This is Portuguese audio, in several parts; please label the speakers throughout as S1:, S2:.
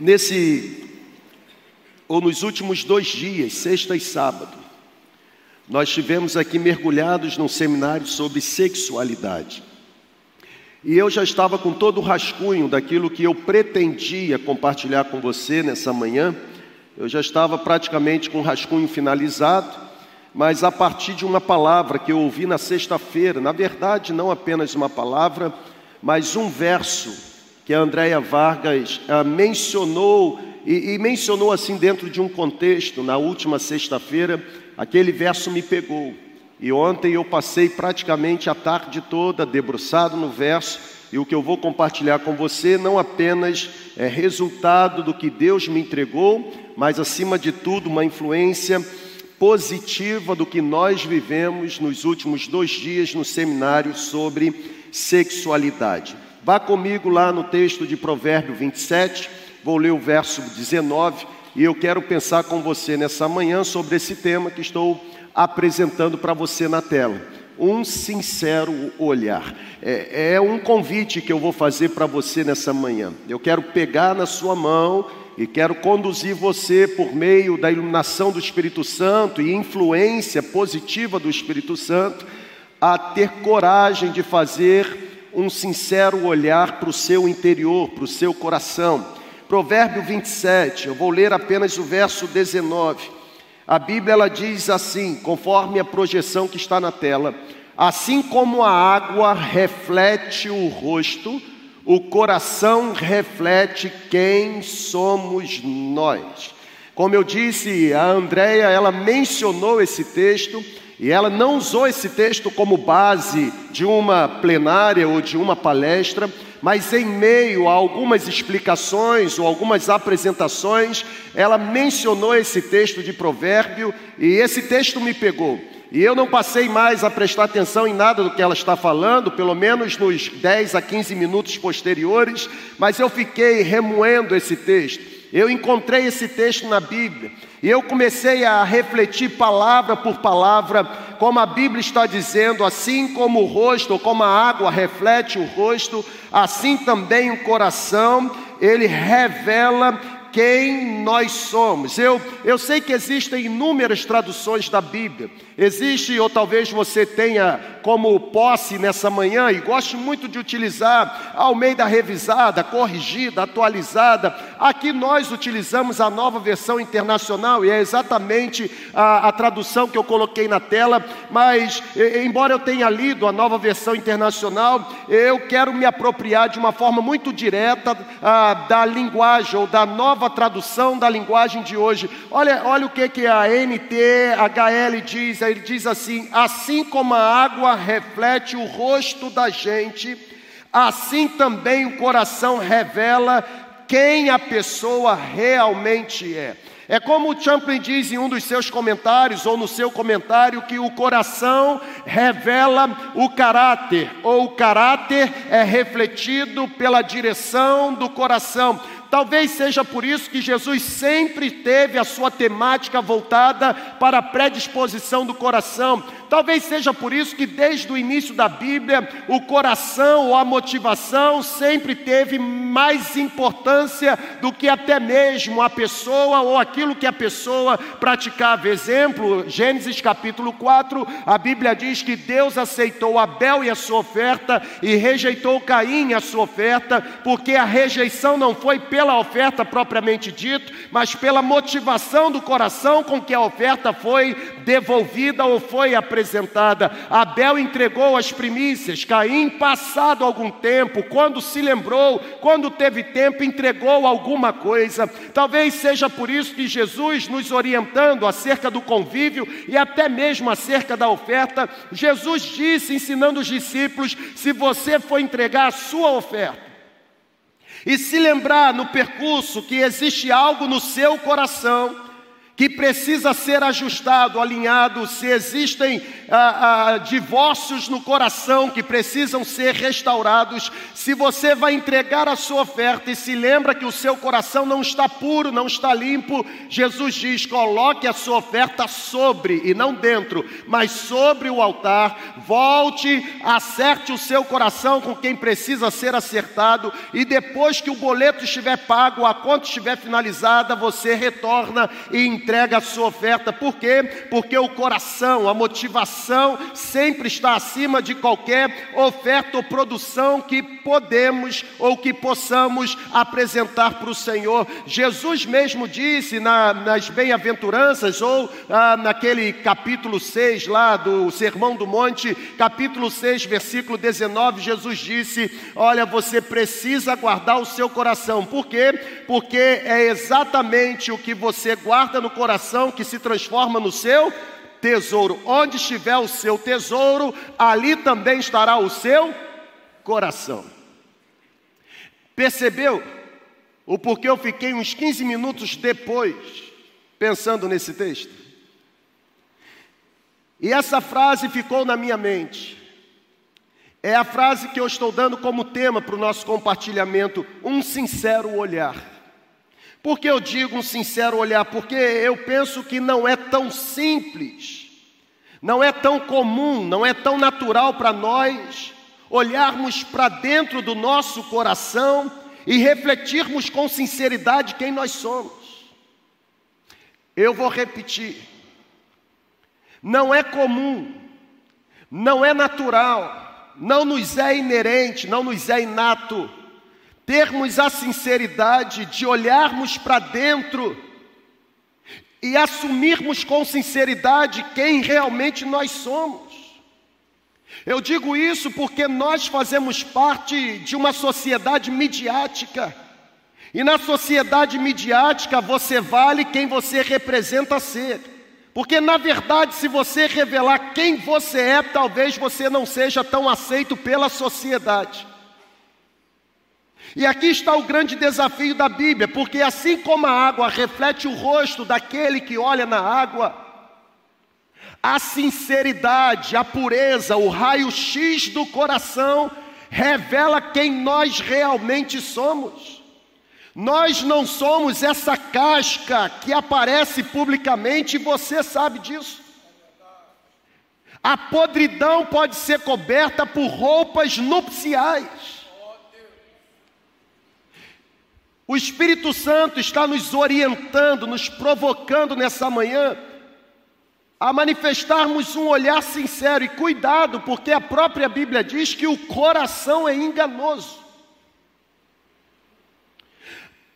S1: Nesse, ou nos últimos dois dias, sexta e sábado, nós tivemos aqui mergulhados num seminário sobre sexualidade. E eu já estava com todo o rascunho daquilo que eu pretendia compartilhar com você nessa manhã. Eu já estava praticamente com o rascunho finalizado, mas a partir de uma palavra que eu ouvi na sexta-feira, na verdade, não apenas uma palavra, mas um verso que a Andréia Vargas ah, mencionou, e, e mencionou assim dentro de um contexto, na última sexta-feira, aquele verso me pegou. E ontem eu passei praticamente a tarde toda debruçado no verso, e o que eu vou compartilhar com você não apenas é resultado do que Deus me entregou, mas acima de tudo uma influência positiva do que nós vivemos nos últimos dois dias no seminário sobre sexualidade. Vá comigo lá no texto de Provérbio 27, vou ler o verso 19 e eu quero pensar com você nessa manhã sobre esse tema que estou apresentando para você na tela. Um sincero olhar. É, é um convite que eu vou fazer para você nessa manhã. Eu quero pegar na sua mão e quero conduzir você por meio da iluminação do Espírito Santo e influência positiva do Espírito Santo a ter coragem de fazer um sincero olhar para o seu interior, para o seu coração. Provérbio 27, eu vou ler apenas o verso 19. A Bíblia ela diz assim, conforme a projeção que está na tela: Assim como a água reflete o rosto, o coração reflete quem somos nós. Como eu disse, a Andréia, ela mencionou esse texto e ela não usou esse texto como base de uma plenária ou de uma palestra, mas em meio a algumas explicações ou algumas apresentações, ela mencionou esse texto de provérbio e esse texto me pegou. E eu não passei mais a prestar atenção em nada do que ela está falando, pelo menos nos 10 a 15 minutos posteriores, mas eu fiquei remoendo esse texto. Eu encontrei esse texto na Bíblia e eu comecei a refletir palavra por palavra, como a Bíblia está dizendo, assim como o rosto, como a água reflete o rosto, assim também o coração, ele revela quem nós somos. Eu, eu sei que existem inúmeras traduções da Bíblia. Existe, ou talvez você tenha como posse nessa manhã, e goste muito de utilizar ao meio da revisada, corrigida, atualizada. Aqui nós utilizamos a nova versão internacional, e é exatamente a, a tradução que eu coloquei na tela, mas e, embora eu tenha lido a nova versão internacional, eu quero me apropriar de uma forma muito direta a, da linguagem ou da nova tradução da linguagem de hoje. Olha, olha o que, que a NTHL diz ele diz assim: assim como a água reflete o rosto da gente, assim também o coração revela quem a pessoa realmente é. É como o Champlin diz em um dos seus comentários, ou no seu comentário, que o coração revela o caráter, ou o caráter é refletido pela direção do coração. Talvez seja por isso que Jesus sempre teve a sua temática voltada para a predisposição do coração. Talvez seja por isso que desde o início da Bíblia, o coração ou a motivação sempre teve mais importância do que até mesmo a pessoa ou aquilo que a pessoa praticava. Exemplo, Gênesis capítulo 4, a Bíblia diz que Deus aceitou Abel e a sua oferta e rejeitou Caim e a sua oferta, porque a rejeição não foi pela oferta propriamente dito, mas pela motivação do coração com que a oferta foi devolvida ou foi apresentada apresentada. Abel entregou as primícias, Caim, passado algum tempo, quando se lembrou, quando teve tempo, entregou alguma coisa. Talvez seja por isso que Jesus, nos orientando acerca do convívio e até mesmo acerca da oferta, Jesus disse, ensinando os discípulos: se você for entregar a sua oferta, e se lembrar no percurso que existe algo no seu coração, que precisa ser ajustado, alinhado, se existem ah, ah, divórcios no coração que precisam ser restaurados, se você vai entregar a sua oferta e se lembra que o seu coração não está puro, não está limpo, Jesus diz: coloque a sua oferta sobre, e não dentro, mas sobre o altar, volte, acerte o seu coração com quem precisa ser acertado, e depois que o boleto estiver pago, a conta estiver finalizada, você retorna e entrega entrega a sua oferta. Por quê? Porque o coração, a motivação sempre está acima de qualquer oferta ou produção que podemos ou que possamos apresentar para o Senhor. Jesus mesmo disse na, nas bem-aventuranças ou ah, naquele capítulo 6 lá do Sermão do Monte, capítulo 6, versículo 19, Jesus disse: Olha, você precisa guardar o seu coração. Por quê? Porque é exatamente o que você guarda no coração que se transforma no seu tesouro. Onde estiver o seu tesouro, ali também estará o seu coração. Percebeu o porquê eu fiquei uns 15 minutos depois pensando nesse texto? E essa frase ficou na minha mente. É a frase que eu estou dando como tema para o nosso compartilhamento: um sincero olhar. Por que eu digo um sincero olhar? Porque eu penso que não é tão simples, não é tão comum, não é tão natural para nós olharmos para dentro do nosso coração e refletirmos com sinceridade quem nós somos. Eu vou repetir. Não é comum, não é natural, não nos é inerente, não nos é inato termos a sinceridade de olharmos para dentro e assumirmos com sinceridade quem realmente nós somos. Eu digo isso porque nós fazemos parte de uma sociedade midiática. E na sociedade midiática você vale quem você representa ser. Porque na verdade, se você revelar quem você é, talvez você não seja tão aceito pela sociedade. E aqui está o grande desafio da Bíblia, porque assim como a água reflete o rosto daquele que olha na água, a sinceridade, a pureza, o raio-x do coração revela quem nós realmente somos. Nós não somos essa casca que aparece publicamente e você sabe disso. A podridão pode ser coberta por roupas nupciais. O Espírito Santo está nos orientando, nos provocando nessa manhã a manifestarmos um olhar sincero e cuidado, porque a própria Bíblia diz que o coração é enganoso.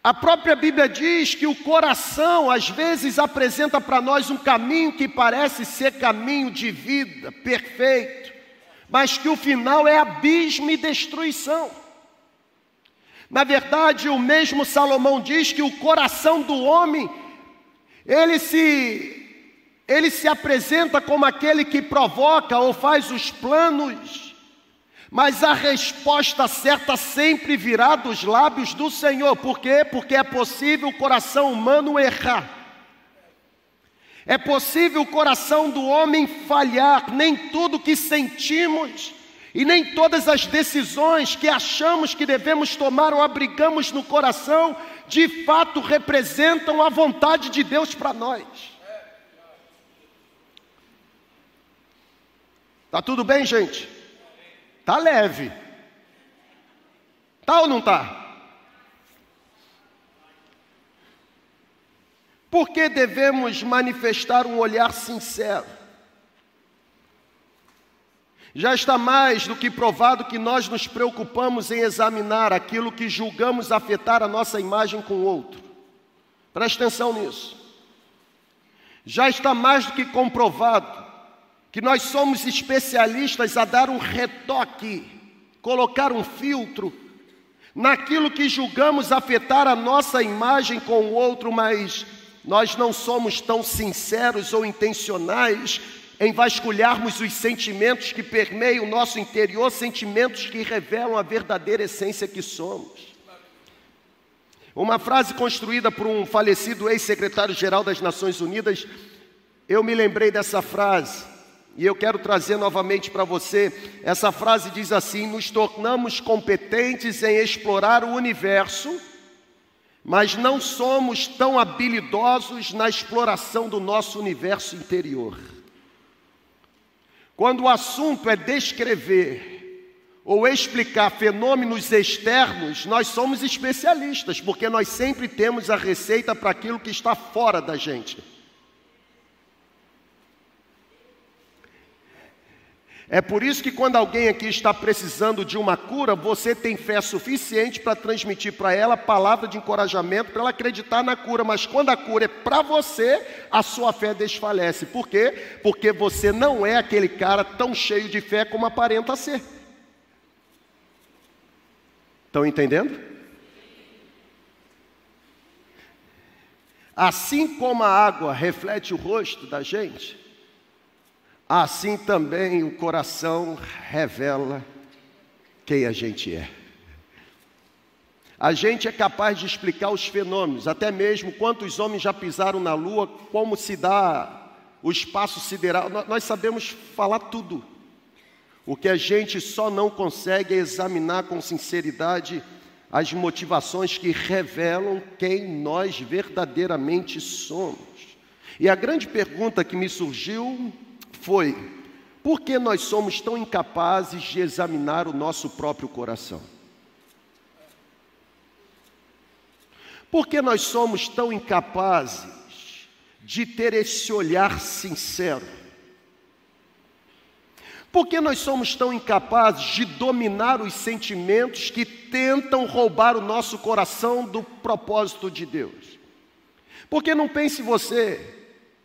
S1: A própria Bíblia diz que o coração às vezes apresenta para nós um caminho que parece ser caminho de vida perfeito, mas que o final é abismo e destruição. Na verdade, o mesmo Salomão diz que o coração do homem, ele se ele se apresenta como aquele que provoca ou faz os planos, mas a resposta certa sempre virá dos lábios do Senhor. Por quê? Porque é possível o coração humano errar. É possível o coração do homem falhar, nem tudo que sentimos e nem todas as decisões que achamos que devemos tomar ou abrigamos no coração, de fato representam a vontade de Deus para nós. Tá tudo bem, gente? Tá leve. Tá ou não tá? Por que devemos manifestar um olhar sincero? Já está mais do que provado que nós nos preocupamos em examinar aquilo que julgamos afetar a nossa imagem com o outro. Preste atenção nisso. Já está mais do que comprovado que nós somos especialistas a dar um retoque, colocar um filtro naquilo que julgamos afetar a nossa imagem com o outro, mas nós não somos tão sinceros ou intencionais em vasculharmos os sentimentos que permeiam o nosso interior, sentimentos que revelam a verdadeira essência que somos. Uma frase construída por um falecido ex-secretário-geral das Nações Unidas, eu me lembrei dessa frase e eu quero trazer novamente para você. Essa frase diz assim: Nos tornamos competentes em explorar o universo, mas não somos tão habilidosos na exploração do nosso universo interior. Quando o assunto é descrever ou explicar fenômenos externos, nós somos especialistas, porque nós sempre temos a receita para aquilo que está fora da gente. É por isso que quando alguém aqui está precisando de uma cura, você tem fé suficiente para transmitir para ela palavra de encorajamento, para ela acreditar na cura, mas quando a cura é para você, a sua fé desfalece. Por quê? Porque você não é aquele cara tão cheio de fé como aparenta ser. Estão entendendo? Assim como a água reflete o rosto da gente, assim também o coração revela quem a gente é. A gente é capaz de explicar os fenômenos, até mesmo quantos homens já pisaram na lua, como se dá o espaço sideral. Nós sabemos falar tudo. O que a gente só não consegue é examinar com sinceridade as motivações que revelam quem nós verdadeiramente somos. E a grande pergunta que me surgiu foi: por que nós somos tão incapazes de examinar o nosso próprio coração? Por que nós somos tão incapazes de ter esse olhar sincero? Por que nós somos tão incapazes de dominar os sentimentos que tentam roubar o nosso coração do propósito de Deus? Porque não pense você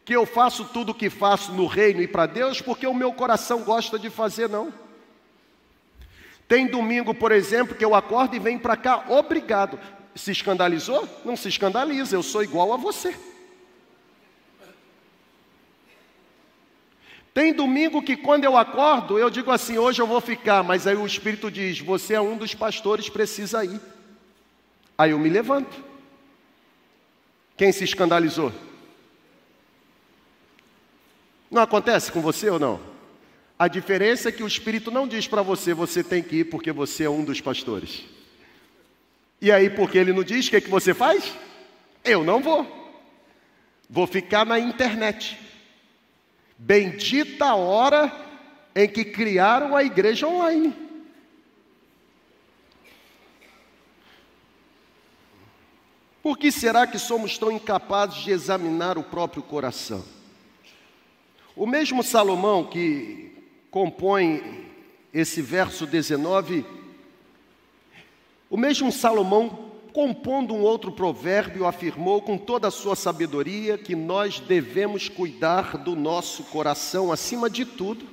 S1: que eu faço tudo o que faço no reino e para Deus porque o meu coração gosta de fazer, não. Tem domingo, por exemplo, que eu acordo e venho para cá, obrigado. Se escandalizou? Não se escandaliza, eu sou igual a você. Tem domingo que quando eu acordo, eu digo assim, hoje eu vou ficar, mas aí o Espírito diz, você é um dos pastores, precisa ir. Aí eu me levanto. Quem se escandalizou? Não acontece com você ou não? A diferença é que o Espírito não diz para você, você tem que ir porque você é um dos pastores. E aí, porque ele não diz, o que, é que você faz? Eu não vou. Vou ficar na internet. Bendita a hora em que criaram a igreja online. Por que será que somos tão incapazes de examinar o próprio coração? O mesmo Salomão que compõe esse verso 19, o mesmo Salomão, compondo um outro provérbio, afirmou com toda a sua sabedoria que nós devemos cuidar do nosso coração acima de tudo,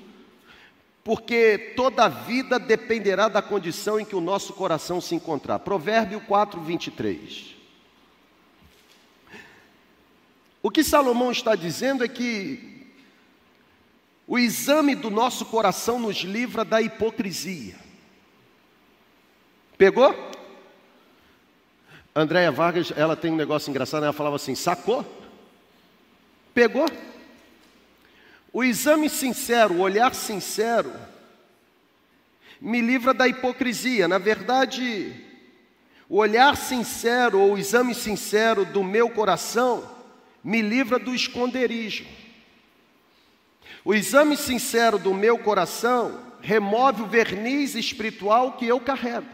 S1: porque toda a vida dependerá da condição em que o nosso coração se encontrar. Provérbio 4, 23. O que Salomão está dizendo é que o exame do nosso coração nos livra da hipocrisia. Pegou? Andréia Vargas, ela tem um negócio engraçado, ela falava assim: sacou? Pegou? O exame sincero, o olhar sincero, me livra da hipocrisia. Na verdade, o olhar sincero ou o exame sincero do meu coração me livra do esconderijo. O exame sincero do meu coração remove o verniz espiritual que eu carrego.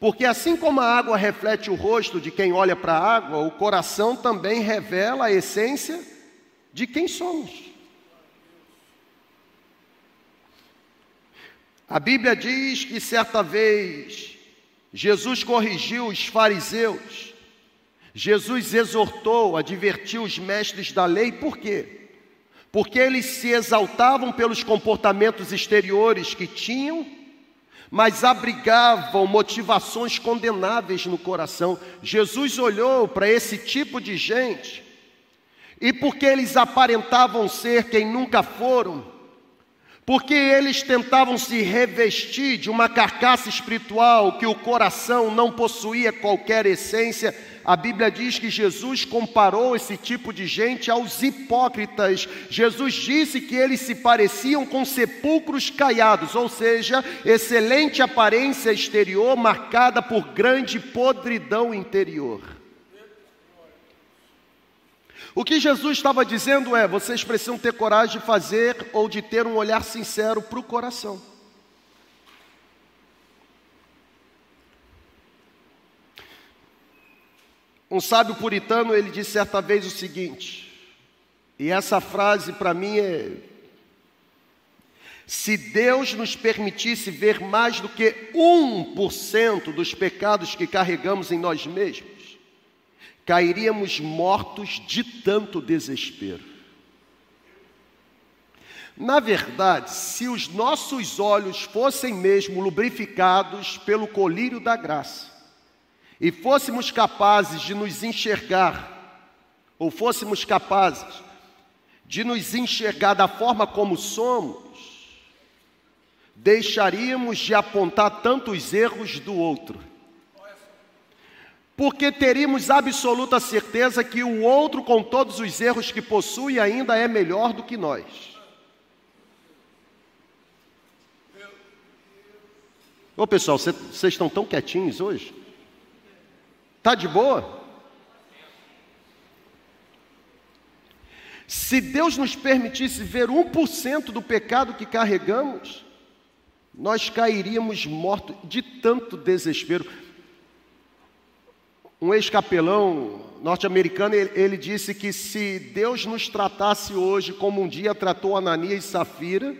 S1: Porque assim como a água reflete o rosto de quem olha para a água, o coração também revela a essência de quem somos. A Bíblia diz que certa vez Jesus corrigiu os fariseus, Jesus exortou, advertiu os mestres da lei, por quê? Porque eles se exaltavam pelos comportamentos exteriores que tinham, mas abrigavam motivações condenáveis no coração. Jesus olhou para esse tipo de gente, e porque eles aparentavam ser quem nunca foram, Porque eles tentavam se revestir de uma carcaça espiritual que o coração não possuía qualquer essência. A Bíblia diz que Jesus comparou esse tipo de gente aos hipócritas. Jesus disse que eles se pareciam com sepulcros caiados, ou seja, excelente aparência exterior marcada por grande podridão interior. O que Jesus estava dizendo é: vocês precisam ter coragem de fazer ou de ter um olhar sincero para o coração. Um sábio puritano, ele disse certa vez o seguinte, e essa frase para mim é: se Deus nos permitisse ver mais do que 1% dos pecados que carregamos em nós mesmos, cairíamos mortos de tanto desespero. Na verdade, se os nossos olhos fossem mesmo lubrificados pelo colírio da graça, e fôssemos capazes de nos enxergar, ou fôssemos capazes de nos enxergar da forma como somos, deixaríamos de apontar tantos erros do outro porque teríamos absoluta certeza que o outro, com todos os erros que possui, ainda é melhor do que nós. Ô pessoal, vocês estão tão quietinhos hoje? Tá de boa? Se Deus nos permitisse ver 1% do pecado que carregamos, nós cairíamos mortos de tanto desespero. Um ex-capelão norte-americano, ele, ele, disse que se Deus nos tratasse hoje como um dia tratou Ananias e Safira,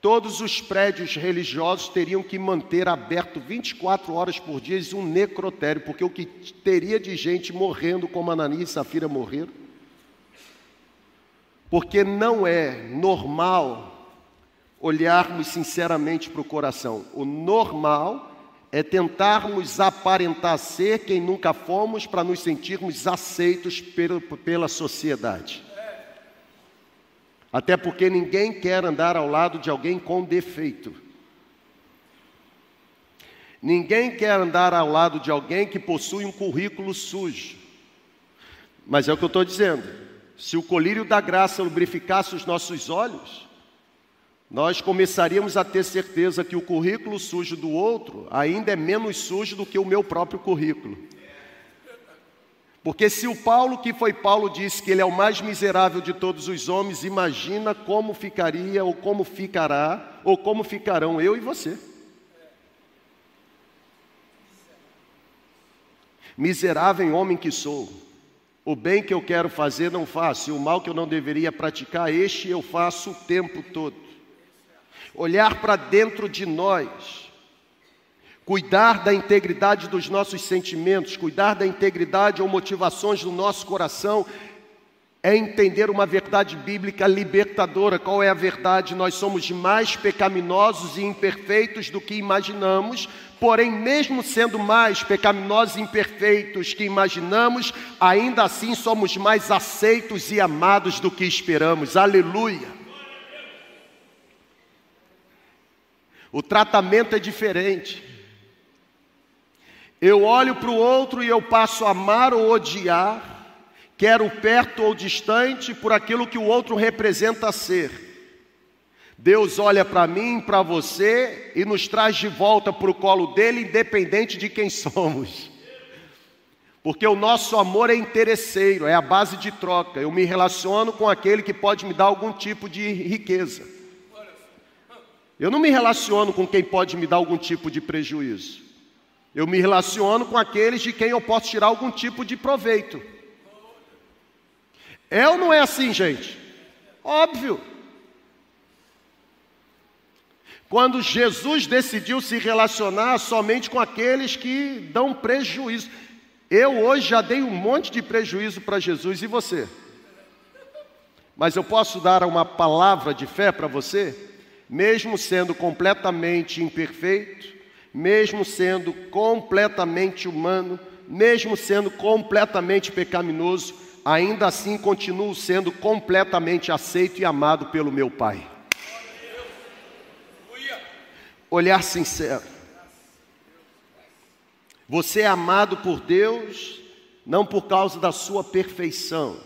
S1: todos os prédios religiosos teriam que manter aberto 24 horas por dia um necrotério, porque o que teria de gente morrendo como Ananias e Safira morreram? Porque não é normal olharmos sinceramente para o coração. O normal é tentarmos aparentar ser quem nunca fomos para nos sentirmos aceitos pela sociedade. Até porque ninguém quer andar ao lado de alguém com defeito. Ninguém quer andar ao lado de alguém que possui um currículo sujo. Mas é o que eu estou dizendo. Se o colírio da graça lubrificasse os nossos olhos, nós começaríamos a ter certeza que o currículo sujo do outro ainda é menos sujo do que o meu próprio currículo. Porque se o Paulo, que foi Paulo, disse que ele é o mais miserável de todos os homens, imagina como ficaria, ou como ficará, ou como ficarão eu e você. Miserável homem que sou, o bem que eu quero fazer não faço, e o mal que eu não deveria praticar, este eu faço o tempo todo olhar para dentro de nós, cuidar da integridade dos nossos sentimentos, cuidar da integridade ou motivações do nosso coração, é entender uma verdade bíblica libertadora. Qual é a verdade? Nós somos mais pecaminosos e imperfeitos do que imaginamos, porém, mesmo sendo mais pecaminosos e imperfeitos que imaginamos, ainda assim somos mais aceitos e amados do que esperamos. Aleluia! O tratamento é diferente. Eu olho para o outro e eu passo a amar ou odiar, quero perto ou distante, por aquilo que o outro representa ser. Deus olha para mim, para você e nos traz de volta para o colo dele, independente de quem somos. Porque o nosso amor é interesseiro, é a base de troca. Eu me relaciono com aquele que pode me dar algum tipo de riqueza. Eu não me relaciono com quem pode me dar algum tipo de prejuízo. Eu me relaciono com aqueles de quem eu posso tirar algum tipo de proveito. É ou não é assim, gente? Óbvio. Quando Jesus decidiu se relacionar somente com aqueles que dão prejuízo. Eu hoje já dei um monte de prejuízo para Jesus e você. Mas eu posso dar uma palavra de fé para você? Mesmo sendo completamente imperfeito, mesmo sendo completamente humano, mesmo sendo completamente pecaminoso, ainda assim continuo sendo completamente aceito e amado pelo meu Pai. olhar sincero. Você é amado por Deus não por causa da sua perfeição,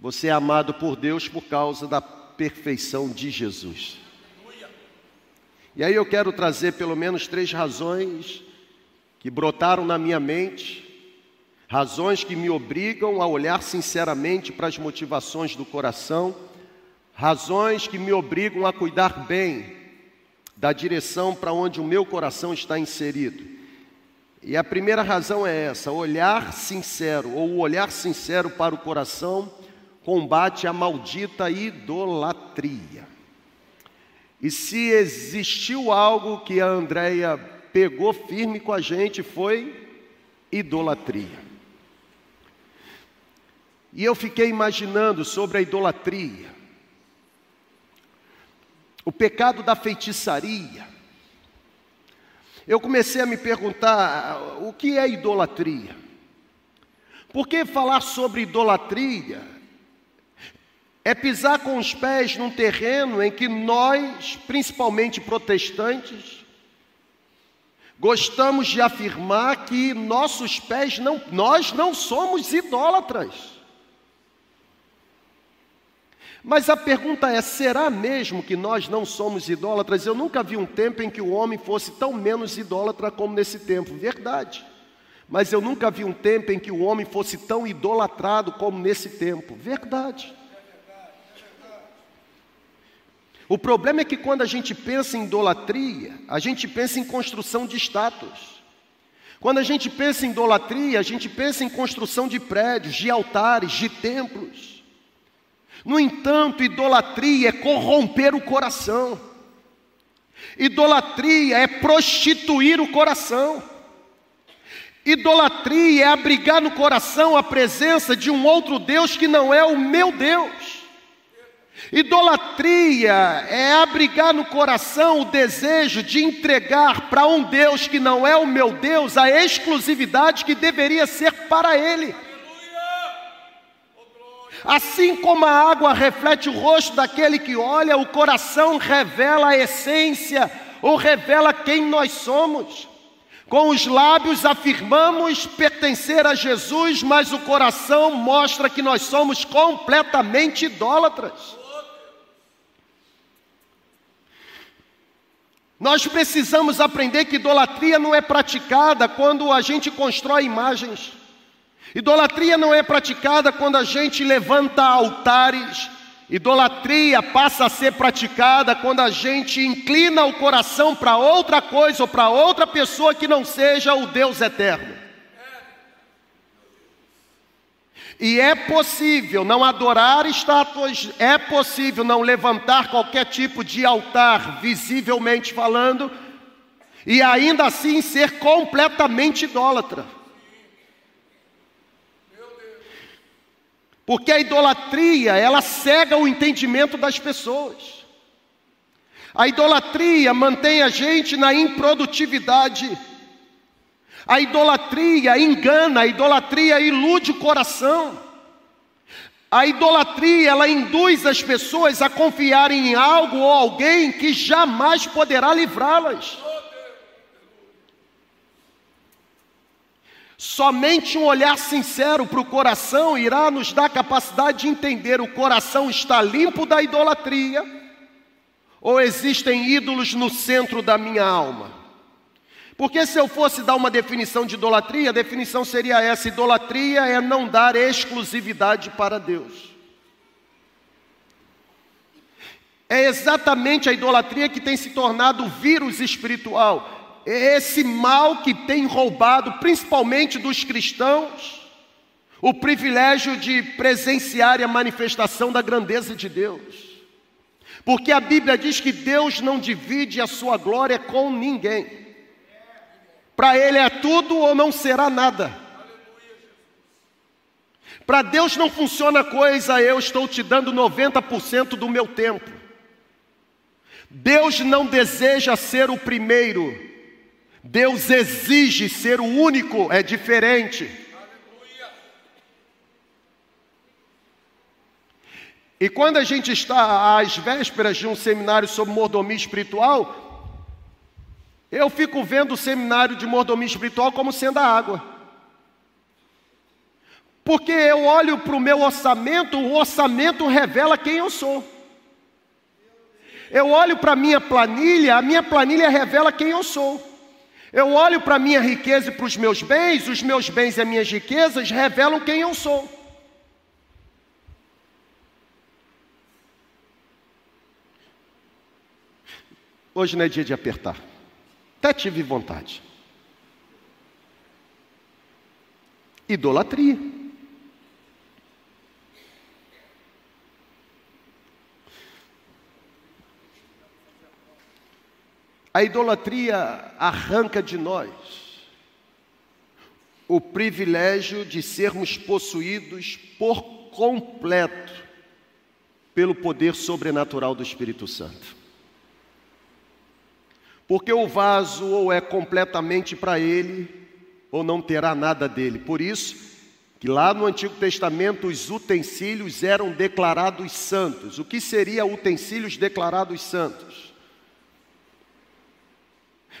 S1: você é amado por Deus por causa da perfeição de Jesus. E aí eu quero trazer pelo menos três razões que brotaram na minha mente, razões que me obrigam a olhar sinceramente para as motivações do coração, razões que me obrigam a cuidar bem da direção para onde o meu coração está inserido. E a primeira razão é essa: olhar sincero, ou olhar sincero para o coração combate a maldita idolatria. E se existiu algo que a Andréia pegou firme com a gente, foi idolatria. E eu fiquei imaginando sobre a idolatria, o pecado da feitiçaria. Eu comecei a me perguntar o que é idolatria? Por que falar sobre idolatria é pisar com os pés num terreno em que nós, principalmente protestantes, gostamos de afirmar que nossos pés não, nós não somos idólatras. Mas a pergunta é: será mesmo que nós não somos idólatras? Eu nunca vi um tempo em que o homem fosse tão menos idólatra como nesse tempo, verdade. Mas eu nunca vi um tempo em que o homem fosse tão idolatrado como nesse tempo, verdade. O problema é que quando a gente pensa em idolatria, a gente pensa em construção de estátuas. Quando a gente pensa em idolatria, a gente pensa em construção de prédios, de altares, de templos. No entanto, idolatria é corromper o coração. Idolatria é prostituir o coração. Idolatria é abrigar no coração a presença de um outro Deus que não é o meu Deus. Idolatria é abrigar no coração o desejo de entregar para um Deus que não é o meu Deus a exclusividade que deveria ser para Ele. Assim como a água reflete o rosto daquele que olha, o coração revela a essência ou revela quem nós somos. Com os lábios afirmamos pertencer a Jesus, mas o coração mostra que nós somos completamente idólatras. Nós precisamos aprender que idolatria não é praticada quando a gente constrói imagens. Idolatria não é praticada quando a gente levanta altares. Idolatria passa a ser praticada quando a gente inclina o coração para outra coisa ou para outra pessoa que não seja o Deus eterno. E é possível não adorar estátuas, é possível não levantar qualquer tipo de altar, visivelmente falando, e ainda assim ser completamente idólatra. Porque a idolatria, ela cega o entendimento das pessoas. A idolatria mantém a gente na improdutividade. A idolatria engana, a idolatria ilude o coração. A idolatria, ela induz as pessoas a confiarem em algo ou alguém que jamais poderá livrá-las. Somente um olhar sincero para o coração irá nos dar capacidade de entender o coração está limpo da idolatria ou existem ídolos no centro da minha alma. Porque se eu fosse dar uma definição de idolatria, a definição seria essa: idolatria é não dar exclusividade para Deus. É exatamente a idolatria que tem se tornado vírus espiritual. É esse mal que tem roubado, principalmente dos cristãos, o privilégio de presenciar a manifestação da grandeza de Deus. Porque a Bíblia diz que Deus não divide a sua glória com ninguém. Para Ele é tudo ou não será nada. Para Deus não funciona coisa, eu estou te dando 90% do meu tempo. Deus não deseja ser o primeiro, Deus exige ser o único, é diferente. E quando a gente está às vésperas de um seminário sobre mordomia espiritual, Eu fico vendo o seminário de mordomia espiritual como sendo a água. Porque eu olho para o meu orçamento, o orçamento revela quem eu sou. Eu olho para a minha planilha, a minha planilha revela quem eu sou. Eu olho para a minha riqueza e para os meus bens, os meus bens e as minhas riquezas revelam quem eu sou. Hoje não é dia de apertar. Até tive vontade. Idolatria. A idolatria arranca de nós o privilégio de sermos possuídos por completo pelo poder sobrenatural do Espírito Santo. Porque o vaso ou é completamente para ele, ou não terá nada dele. Por isso, que lá no Antigo Testamento os utensílios eram declarados santos. O que seria utensílios declarados santos?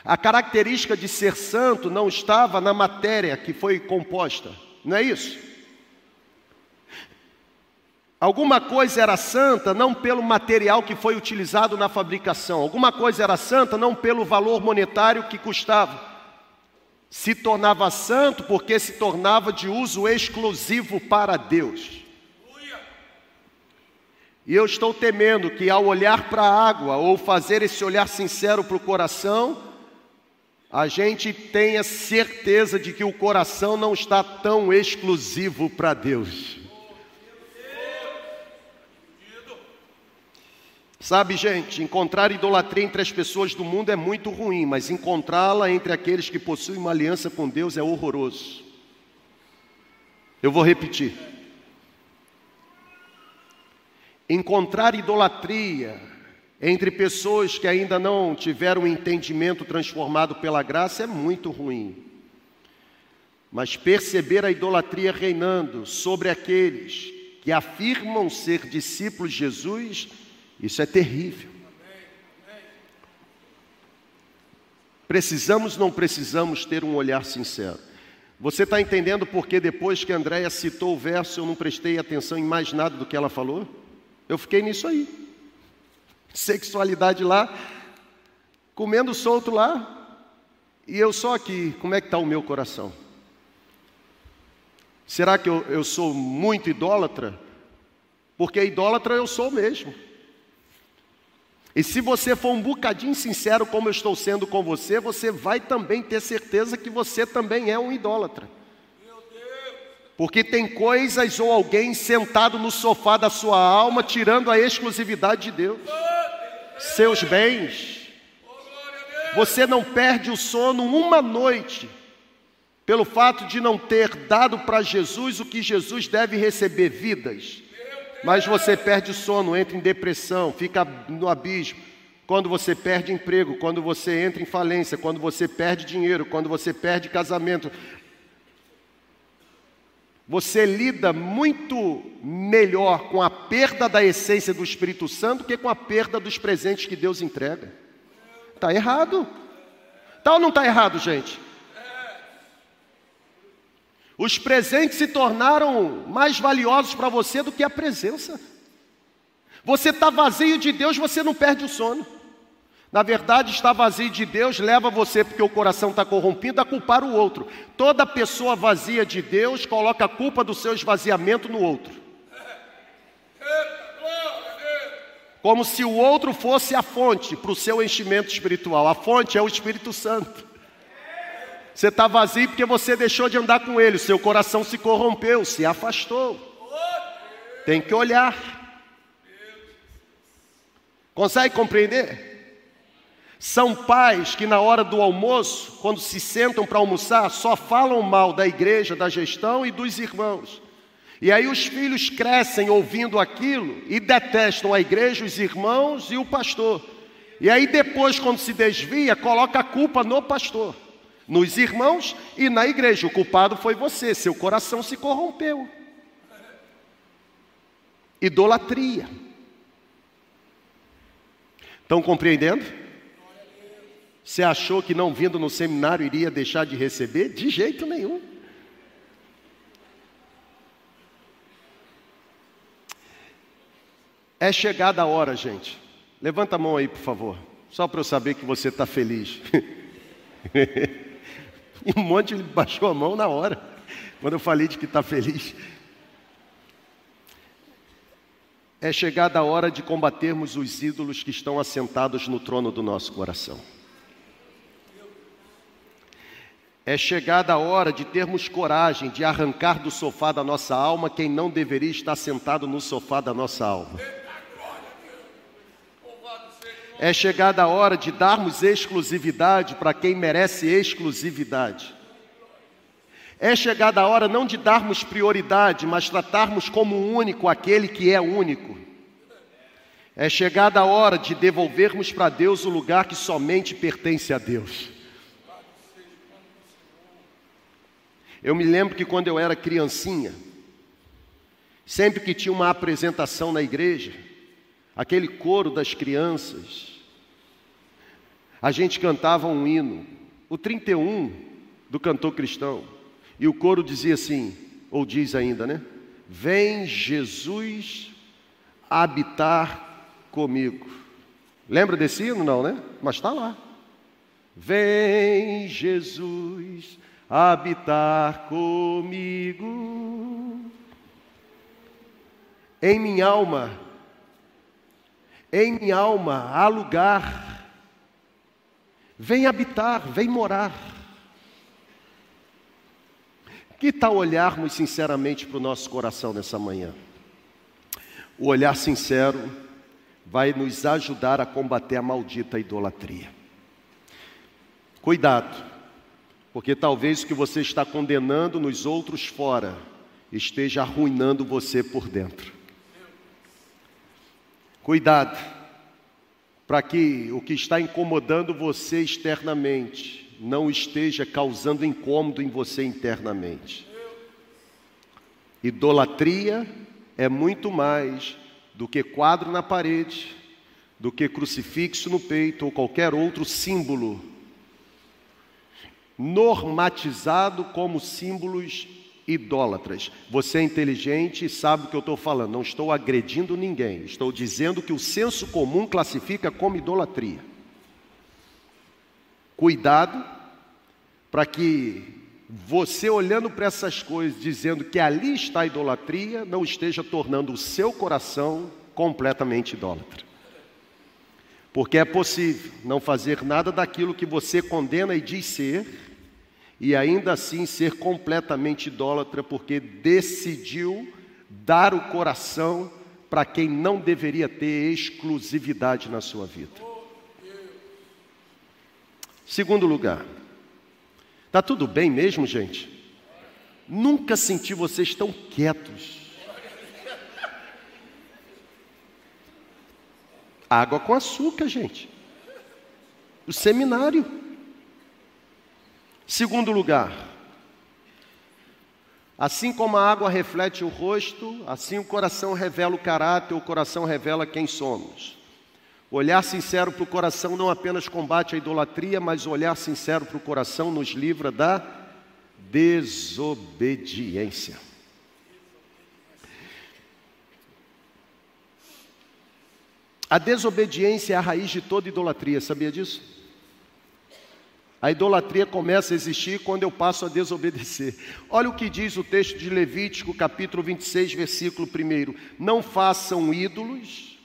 S1: A característica de ser santo não estava na matéria que foi composta, não é isso? Alguma coisa era santa não pelo material que foi utilizado na fabricação, alguma coisa era santa não pelo valor monetário que custava. Se tornava santo porque se tornava de uso exclusivo para Deus. E eu estou temendo que ao olhar para a água ou fazer esse olhar sincero para o coração, a gente tenha certeza de que o coração não está tão exclusivo para Deus. Sabe, gente, encontrar idolatria entre as pessoas do mundo é muito ruim, mas encontrá-la entre aqueles que possuem uma aliança com Deus é horroroso. Eu vou repetir. Encontrar idolatria entre pessoas que ainda não tiveram um entendimento transformado pela graça é muito ruim. Mas perceber a idolatria reinando sobre aqueles que afirmam ser discípulos de Jesus, isso é terrível. Precisamos, não precisamos ter um olhar sincero. Você está entendendo porque depois que a Andréia citou o verso, eu não prestei atenção em mais nada do que ela falou? Eu fiquei nisso aí sexualidade lá, comendo solto lá, e eu só aqui, como é que está o meu coração? Será que eu, eu sou muito idólatra? Porque idólatra eu sou mesmo. E se você for um bocadinho sincero, como eu estou sendo com você, você vai também ter certeza que você também é um idólatra. Porque tem coisas ou alguém sentado no sofá da sua alma, tirando a exclusividade de Deus seus bens. Você não perde o sono uma noite pelo fato de não ter dado para Jesus o que Jesus deve receber vidas. Mas você perde sono, entra em depressão, fica no abismo. Quando você perde emprego, quando você entra em falência, quando você perde dinheiro, quando você perde casamento, você lida muito melhor com a perda da essência do Espírito Santo que com a perda dos presentes que Deus entrega. Está errado. Está ou não está errado, gente? Os presentes se tornaram mais valiosos para você do que a presença. Você está vazio de Deus, você não perde o sono. Na verdade, estar vazio de Deus leva você, porque o coração está corrompido, a culpar o outro. Toda pessoa vazia de Deus coloca a culpa do seu esvaziamento no outro. Como se o outro fosse a fonte para o seu enchimento espiritual. A fonte é o Espírito Santo. Você está vazio porque você deixou de andar com ele, seu coração se corrompeu, se afastou. Tem que olhar. Consegue compreender? São pais que, na hora do almoço, quando se sentam para almoçar, só falam mal da igreja, da gestão e dos irmãos. E aí os filhos crescem ouvindo aquilo e detestam a igreja, os irmãos e o pastor. E aí depois, quando se desvia, coloca a culpa no pastor, nos irmãos e na igreja. O culpado foi você, seu coração se corrompeu. Idolatria. Estão compreendendo? Você achou que não vindo no seminário iria deixar de receber? De jeito nenhum. É chegada a hora, gente. Levanta a mão aí, por favor. Só para eu saber que você está feliz. e um monte baixou a mão na hora, quando eu falei de que está feliz. É chegada a hora de combatermos os ídolos que estão assentados no trono do nosso coração. É chegada a hora de termos coragem de arrancar do sofá da nossa alma quem não deveria estar sentado no sofá da nossa alma. É chegada a hora de darmos exclusividade para quem merece exclusividade. É chegada a hora não de darmos prioridade, mas tratarmos como único aquele que é único. É chegada a hora de devolvermos para Deus o lugar que somente pertence a Deus. Eu me lembro que quando eu era criancinha, sempre que tinha uma apresentação na igreja, aquele coro das crianças, a gente cantava um hino, o 31 do cantor cristão, e o coro dizia assim, ou diz ainda, né? Vem Jesus habitar comigo. Lembra desse hino? Não, né? Mas está lá. Vem Jesus habitar comigo. Em minha alma, em minha alma há lugar. Vem habitar, vem morar. Que tal olharmos sinceramente para o nosso coração nessa manhã? O olhar sincero vai nos ajudar a combater a maldita idolatria. Cuidado, porque talvez o que você está condenando nos outros fora esteja arruinando você por dentro. Cuidado, para que o que está incomodando você externamente não esteja causando incômodo em você internamente. Idolatria é muito mais do que quadro na parede, do que crucifixo no peito ou qualquer outro símbolo normatizado como símbolos idólatras. Você é inteligente e sabe o que eu estou falando. Não estou agredindo ninguém. Estou dizendo que o senso comum classifica como idolatria. Cuidado para que você olhando para essas coisas, dizendo que ali está a idolatria, não esteja tornando o seu coração completamente idólatra. Porque é possível não fazer nada daquilo que você condena e diz ser, e ainda assim ser completamente idólatra, porque decidiu dar o coração para quem não deveria ter exclusividade na sua vida. Segundo lugar, está tudo bem mesmo, gente? Nunca senti vocês tão quietos. Água com açúcar, gente. O seminário. Segundo lugar, assim como a água reflete o rosto, assim o coração revela o caráter, o coração revela quem somos. Olhar sincero para o coração não apenas combate a idolatria, mas o olhar sincero para o coração nos livra da desobediência. A desobediência é a raiz de toda idolatria, sabia disso? A idolatria começa a existir quando eu passo a desobedecer. Olha o que diz o texto de Levítico, capítulo 26, versículo 1: Não façam ídolos,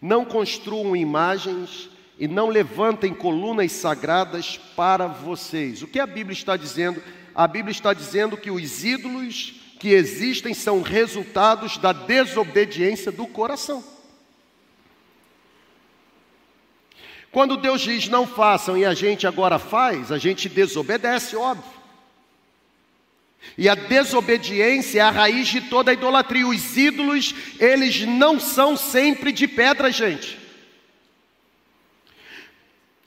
S1: não construam imagens e não levantem colunas sagradas para vocês. O que a Bíblia está dizendo? A Bíblia está dizendo que os ídolos que existem são resultados da desobediência do coração. Quando Deus diz não façam e a gente agora faz, a gente desobedece, óbvio. E a desobediência é a raiz de toda a idolatria. Os ídolos, eles não são sempre de pedra, gente.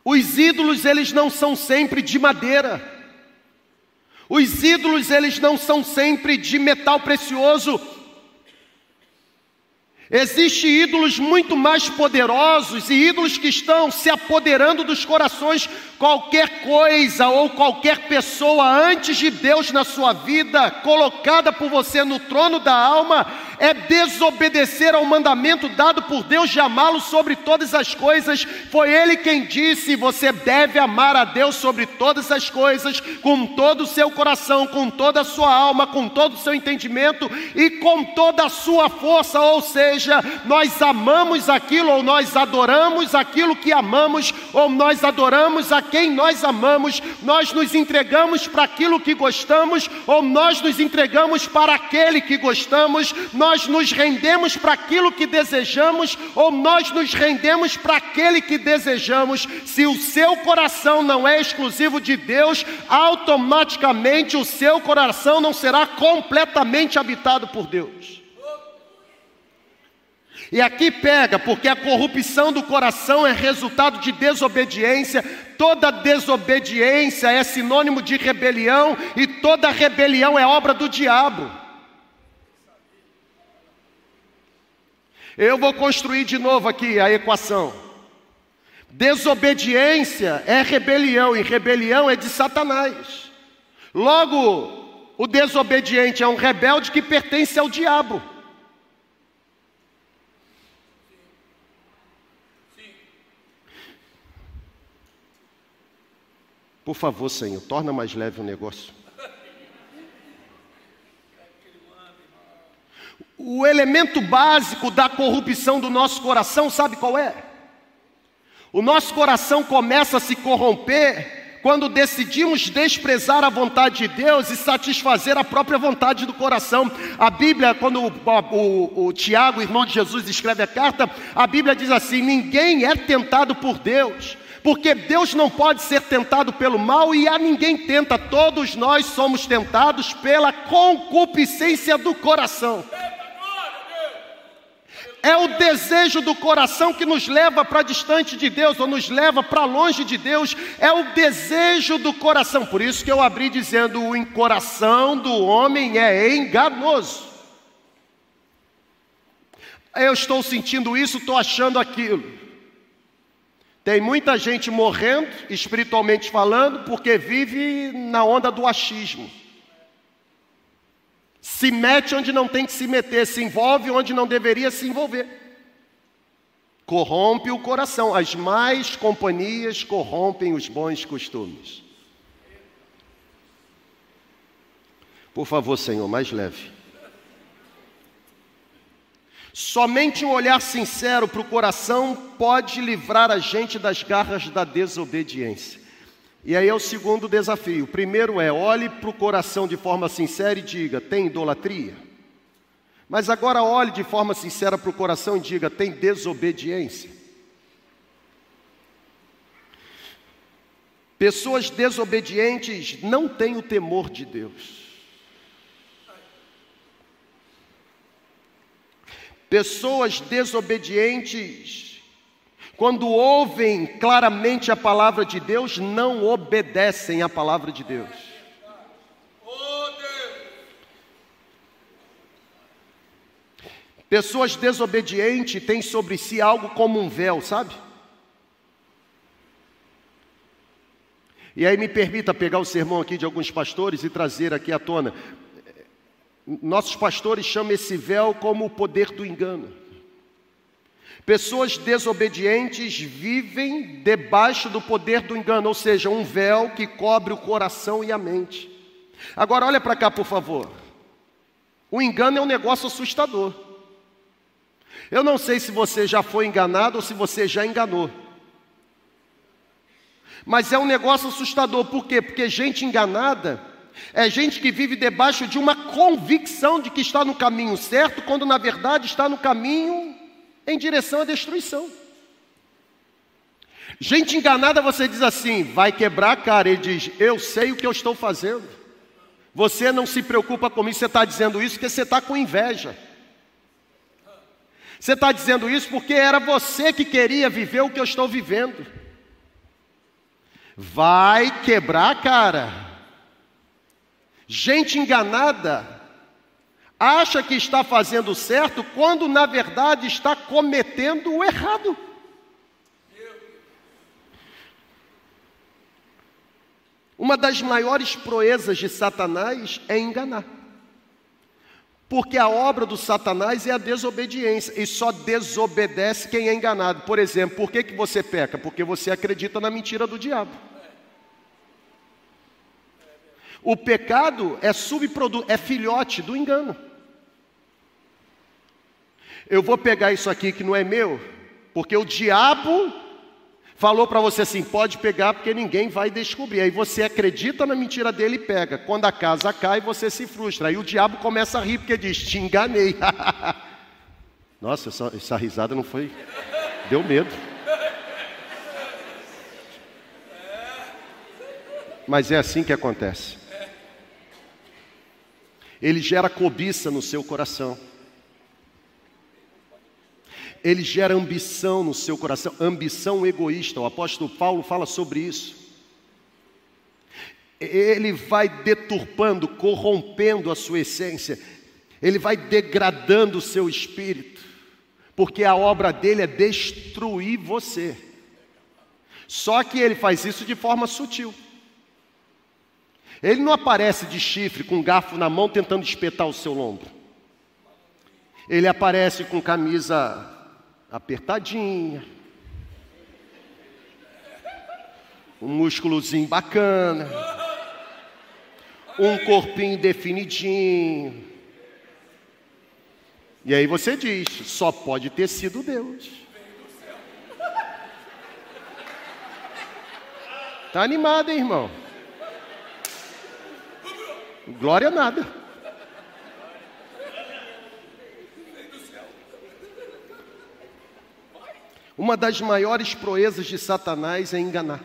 S1: Os ídolos, eles não são sempre de madeira. Os ídolos, eles não são sempre de metal precioso. Existem ídolos muito mais poderosos e ídolos que estão se apoderando dos corações qualquer coisa ou qualquer pessoa antes de Deus na sua vida, colocada por você no trono da alma, é desobedecer ao mandamento dado por Deus de amá-lo sobre todas as coisas. Foi Ele quem disse: você deve amar a Deus sobre todas as coisas, com todo o seu coração, com toda a sua alma, com todo o seu entendimento e com toda a sua força. Ou seja, nós amamos aquilo ou nós adoramos aquilo que amamos, ou nós adoramos a quem nós amamos, nós nos entregamos para aquilo que gostamos, ou nós nos entregamos para aquele que gostamos, nós nos rendemos para aquilo que desejamos, ou nós nos rendemos para aquele que desejamos. Se o seu coração não é exclusivo de Deus, automaticamente o seu coração não será completamente habitado por Deus. E aqui pega, porque a corrupção do coração é resultado de desobediência, toda desobediência é sinônimo de rebelião, e toda rebelião é obra do diabo. Eu vou construir de novo aqui a equação. Desobediência é rebelião, e rebelião é de Satanás. Logo, o desobediente é um rebelde que pertence ao diabo. Por favor, Senhor, torna mais leve o negócio. O elemento básico da corrupção do nosso coração, sabe qual é? O nosso coração começa a se corromper quando decidimos desprezar a vontade de Deus e satisfazer a própria vontade do coração. A Bíblia, quando o, o, o Tiago, irmão de Jesus, escreve a carta, a Bíblia diz assim: ninguém é tentado por Deus porque Deus não pode ser tentado pelo mal e a ninguém tenta, todos nós somos tentados pela concupiscência do coração. É o desejo do coração que nos leva para distante de Deus ou nos leva para longe de Deus. É o desejo do coração. Por isso que eu abri dizendo: o coração do homem é enganoso. Eu estou sentindo isso, estou achando aquilo. Tem muita gente morrendo, espiritualmente falando, porque vive na onda do achismo. Se mete onde não tem que se meter, se envolve onde não deveria se envolver. Corrompe o coração. As más companhias corrompem os bons costumes. Por favor, Senhor, mais leve. Somente um olhar sincero para o coração pode livrar a gente das garras da desobediência. E aí é o segundo desafio. O primeiro é: olhe para o coração de forma sincera e diga: tem idolatria? Mas agora olhe de forma sincera para o coração e diga: tem desobediência? Pessoas desobedientes não têm o temor de Deus. Pessoas desobedientes, quando ouvem claramente a palavra de Deus, não obedecem à palavra de Deus. Pessoas desobedientes têm sobre si algo como um véu, sabe? E aí me permita pegar o sermão aqui de alguns pastores e trazer aqui à tona. Nossos pastores chamam esse véu como o poder do engano. Pessoas desobedientes vivem debaixo do poder do engano, ou seja, um véu que cobre o coração e a mente. Agora, olha para cá, por favor. O engano é um negócio assustador. Eu não sei se você já foi enganado ou se você já enganou. Mas é um negócio assustador, por quê? Porque gente enganada é gente que vive debaixo de uma convicção de que está no caminho certo, quando na verdade está no caminho em direção à destruição. Gente enganada, você diz assim, vai quebrar a cara. Ele diz, eu sei o que eu estou fazendo. Você não se preocupa comigo, você está dizendo isso porque você está com inveja. Você está dizendo isso porque era você que queria viver o que eu estou vivendo. Vai quebrar a cara. Gente enganada acha que está fazendo certo quando na verdade está cometendo o errado. Uma das maiores proezas de Satanás é enganar. Porque a obra do Satanás é a desobediência, e só desobedece quem é enganado. Por exemplo, por que, que você peca? Porque você acredita na mentira do diabo. O pecado é subproduto, é filhote do engano. Eu vou pegar isso aqui que não é meu, porque o diabo falou para você assim: pode pegar porque ninguém vai descobrir. Aí você acredita na mentira dele e pega. Quando a casa cai, você se frustra. Aí o diabo começa a rir porque diz: te enganei. Nossa, essa, essa risada não foi. Deu medo. Mas é assim que acontece. Ele gera cobiça no seu coração ele gera ambição no seu coração, ambição egoísta. O apóstolo Paulo fala sobre isso. Ele vai deturpando, corrompendo a sua essência, ele vai degradando o seu espírito, porque a obra dele é destruir você. Só que ele faz isso de forma sutil. Ele não aparece de chifre com um garfo na mão tentando espetar o seu lombo. Ele aparece com camisa apertadinha, um músculozinho bacana, um corpinho definidinho. E aí você diz: só pode ter sido Deus. Tá animado, hein, irmão? Glória nada. Uma das maiores proezas de Satanás é enganar.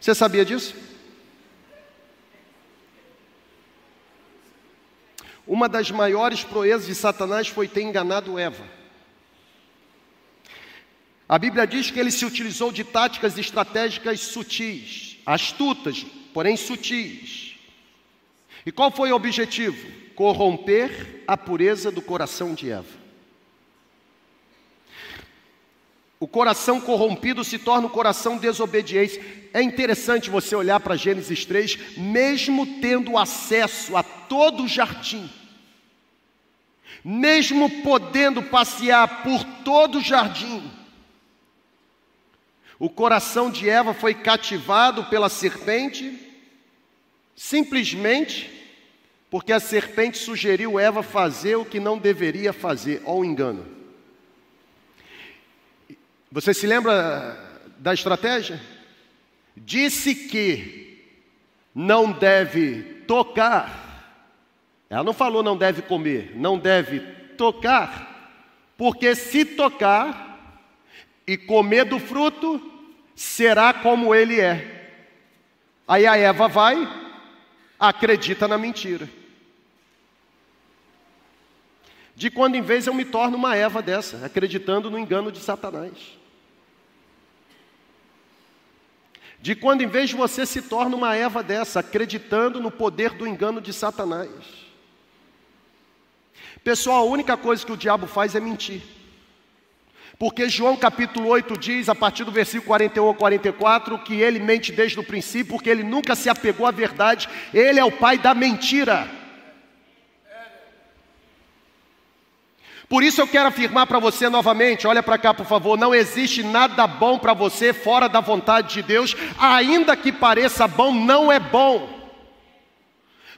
S1: Você sabia disso? Uma das maiores proezas de Satanás foi ter enganado Eva. A Bíblia diz que ele se utilizou de táticas estratégicas sutis, astutas, porém sutis. E qual foi o objetivo? Corromper a pureza do coração de Eva. O coração corrompido se torna um coração desobediente. É interessante você olhar para Gênesis 3, mesmo tendo acesso a todo o jardim, mesmo podendo passear por todo o jardim, o coração de Eva foi cativado pela serpente, simplesmente porque a serpente sugeriu Eva fazer o que não deveria fazer, ou engano. Você se lembra da estratégia? Disse que não deve tocar. Ela não falou não deve comer, não deve tocar, porque se tocar e comer do fruto, será como ele é. Aí a Eva vai, acredita na mentira. De quando em vez eu me torno uma Eva dessa, acreditando no engano de Satanás. De quando, em vez você se torna uma Eva dessa, acreditando no poder do engano de Satanás. Pessoal, a única coisa que o diabo faz é mentir. Porque João capítulo 8 diz, a partir do versículo 41 ao 44, que ele mente desde o princípio, porque ele nunca se apegou à verdade, ele é o pai da mentira. Por isso eu quero afirmar para você novamente, olha para cá por favor, não existe nada bom para você fora da vontade de Deus, ainda que pareça bom, não é bom.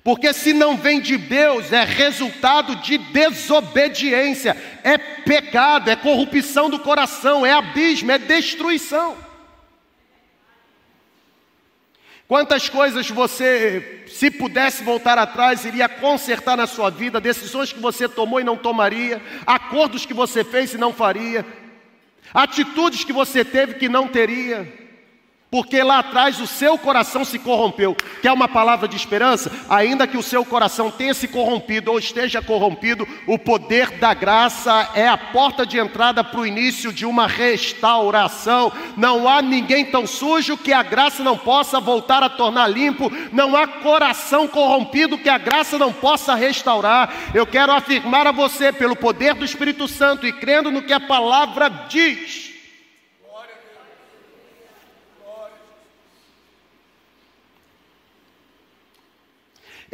S1: Porque se não vem de Deus, é resultado de desobediência, é pecado, é corrupção do coração, é abismo, é destruição. Quantas coisas você, se pudesse voltar atrás, iria consertar na sua vida, decisões que você tomou e não tomaria, acordos que você fez e não faria, atitudes que você teve que não teria porque lá atrás o seu coração se corrompeu. Quer uma palavra de esperança? Ainda que o seu coração tenha se corrompido ou esteja corrompido, o poder da graça é a porta de entrada para o início de uma restauração. Não há ninguém tão sujo que a graça não possa voltar a tornar limpo, não há coração corrompido que a graça não possa restaurar. Eu quero afirmar a você, pelo poder do Espírito Santo e crendo no que a palavra diz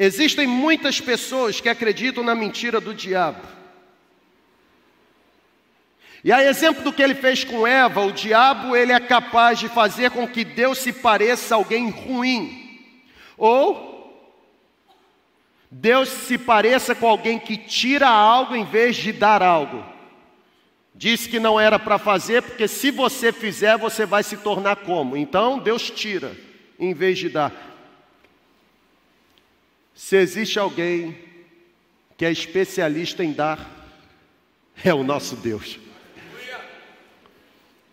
S1: Existem muitas pessoas que acreditam na mentira do diabo. E a exemplo do que ele fez com Eva, o diabo ele é capaz de fazer com que Deus se pareça alguém ruim. Ou Deus se pareça com alguém que tira algo em vez de dar algo. Disse que não era para fazer, porque se você fizer, você vai se tornar como? Então Deus tira em vez de dar. Se existe alguém que é especialista em dar, é o nosso Deus.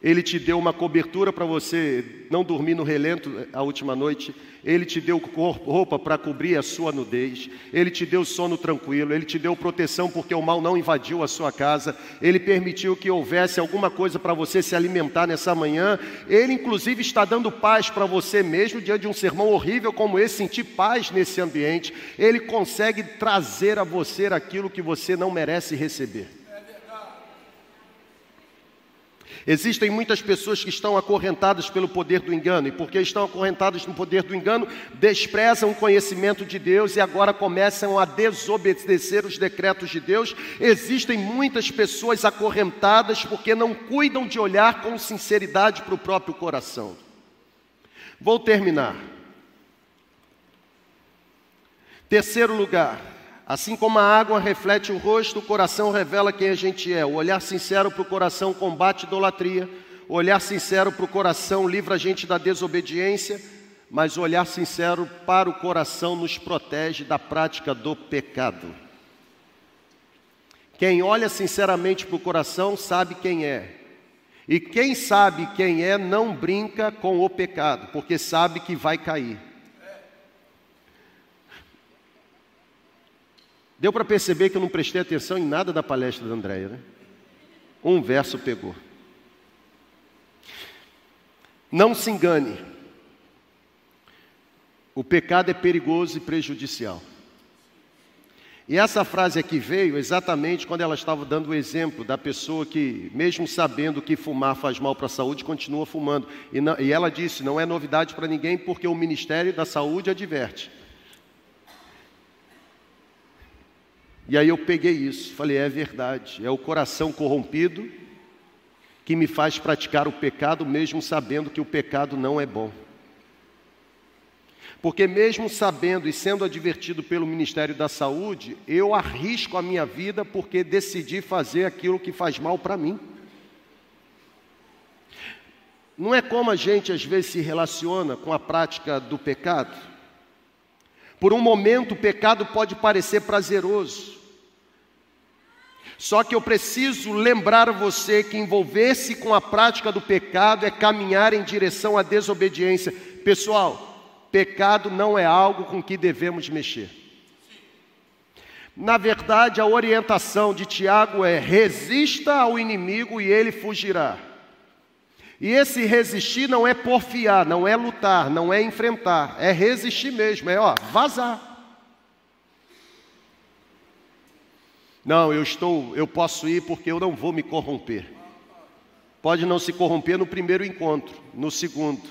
S1: Ele te deu uma cobertura para você não dormir no relento a última noite. Ele te deu roupa para cobrir a sua nudez. Ele te deu sono tranquilo. Ele te deu proteção porque o mal não invadiu a sua casa. Ele permitiu que houvesse alguma coisa para você se alimentar nessa manhã. Ele, inclusive, está dando paz para você mesmo diante de um sermão horrível como esse. Sentir paz nesse ambiente. Ele consegue trazer a você aquilo que você não merece receber. Existem muitas pessoas que estão acorrentadas pelo poder do engano, e porque estão acorrentadas no poder do engano, desprezam o conhecimento de Deus e agora começam a desobedecer os decretos de Deus. Existem muitas pessoas acorrentadas porque não cuidam de olhar com sinceridade para o próprio coração. Vou terminar. Terceiro lugar, Assim como a água reflete o rosto, o coração revela quem a gente é. O olhar sincero para o coração combate idolatria. O olhar sincero para o coração livra a gente da desobediência. Mas o olhar sincero para o coração nos protege da prática do pecado. Quem olha sinceramente para o coração sabe quem é. E quem sabe quem é não brinca com o pecado, porque sabe que vai cair. Deu para perceber que eu não prestei atenção em nada da palestra da Andréia, né? Um verso pegou. Não se engane. O pecado é perigoso e prejudicial. E essa frase aqui veio exatamente quando ela estava dando o exemplo da pessoa que, mesmo sabendo que fumar faz mal para a saúde, continua fumando. E, não, e ela disse: não é novidade para ninguém, porque o Ministério da Saúde adverte. E aí eu peguei isso, falei: é verdade, é o coração corrompido que me faz praticar o pecado, mesmo sabendo que o pecado não é bom. Porque, mesmo sabendo e sendo advertido pelo Ministério da Saúde, eu arrisco a minha vida porque decidi fazer aquilo que faz mal para mim. Não é como a gente às vezes se relaciona com a prática do pecado. Por um momento o pecado pode parecer prazeroso, só que eu preciso lembrar você que envolver-se com a prática do pecado é caminhar em direção à desobediência. Pessoal, pecado não é algo com que devemos mexer. Na verdade, a orientação de Tiago é: resista ao inimigo e ele fugirá. E esse resistir não é porfiar, não é lutar, não é enfrentar, é resistir mesmo, é ó, vazar. Não, eu estou, eu posso ir porque eu não vou me corromper. Pode não se corromper no primeiro encontro, no segundo.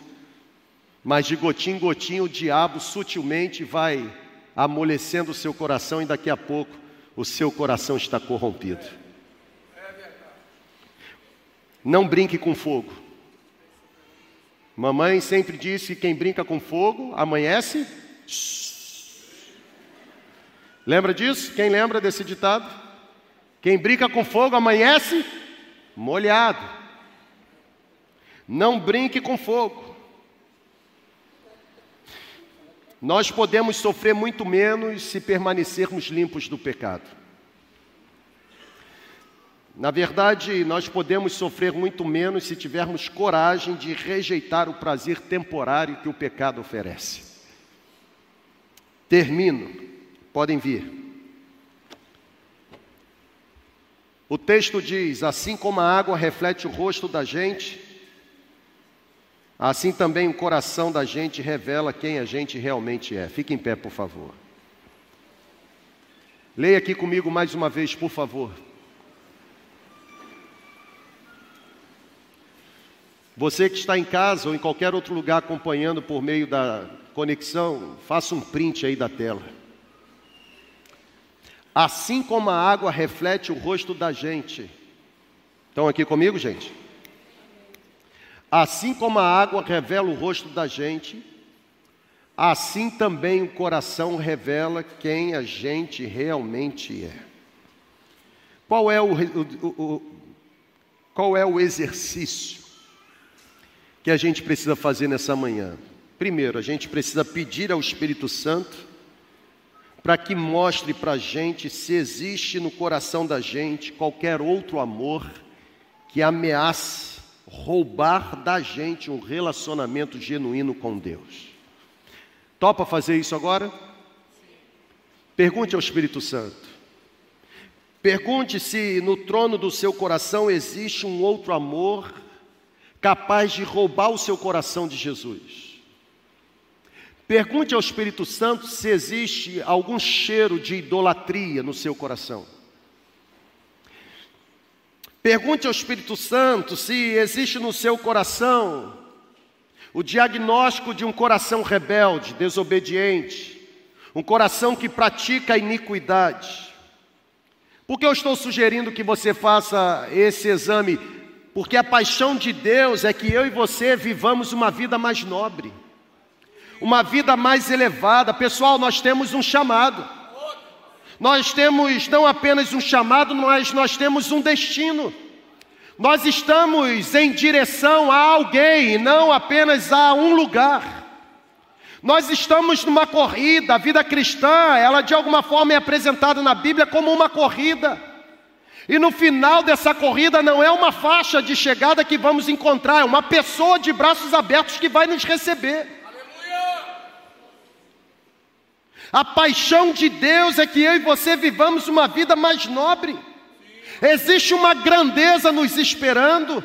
S1: Mas de gotinho em gotinho o diabo sutilmente vai amolecendo o seu coração e daqui a pouco o seu coração está corrompido. Não brinque com fogo. Mamãe sempre disse que quem brinca com fogo amanhece. Lembra disso? Quem lembra desse ditado? Quem brinca com fogo amanhece molhado. Não brinque com fogo. Nós podemos sofrer muito menos se permanecermos limpos do pecado. Na verdade, nós podemos sofrer muito menos se tivermos coragem de rejeitar o prazer temporário que o pecado oferece. Termino. Podem vir. O texto diz: assim como a água reflete o rosto da gente, assim também o coração da gente revela quem a gente realmente é. Fique em pé, por favor. Leia aqui comigo mais uma vez, por favor. Você que está em casa ou em qualquer outro lugar acompanhando por meio da conexão, faça um print aí da tela. Assim como a água reflete o rosto da gente. Estão aqui comigo, gente? Assim como a água revela o rosto da gente, assim também o coração revela quem a gente realmente é. Qual é o, o, o, qual é o exercício que a gente precisa fazer nessa manhã? Primeiro, a gente precisa pedir ao Espírito Santo para que mostre para a gente se existe no coração da gente qualquer outro amor que ameace roubar da gente um relacionamento genuíno com Deus. Topa fazer isso agora? Pergunte ao Espírito Santo. Pergunte se no trono do seu coração existe um outro amor capaz de roubar o seu coração de Jesus. Pergunte ao Espírito Santo se existe algum cheiro de idolatria no seu coração. Pergunte ao Espírito Santo se existe no seu coração o diagnóstico de um coração rebelde, desobediente, um coração que pratica a iniquidade. Por que eu estou sugerindo que você faça esse exame? Porque a paixão de Deus é que eu e você vivamos uma vida mais nobre, uma vida mais elevada. Pessoal, nós temos um chamado. Nós temos não apenas um chamado, mas nós temos um destino. Nós estamos em direção a alguém não apenas a um lugar. Nós estamos numa corrida, a vida cristã, ela de alguma forma é apresentada na Bíblia como uma corrida. E no final dessa corrida não é uma faixa de chegada que vamos encontrar, é uma pessoa de braços abertos que vai nos receber. A paixão de Deus é que eu e você vivamos uma vida mais nobre. Existe uma grandeza nos esperando,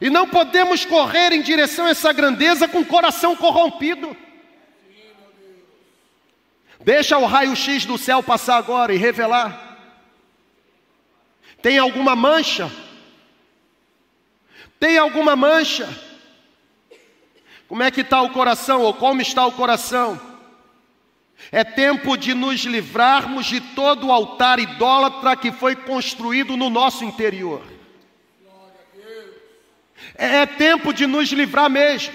S1: e não podemos correr em direção a essa grandeza com o coração corrompido. Deixa o raio-x do céu passar agora e revelar. Tem alguma mancha? Tem alguma mancha? Como é que está o coração, ou como está o coração? É tempo de nos livrarmos de todo o altar idólatra que foi construído no nosso interior. É tempo de nos livrar mesmo.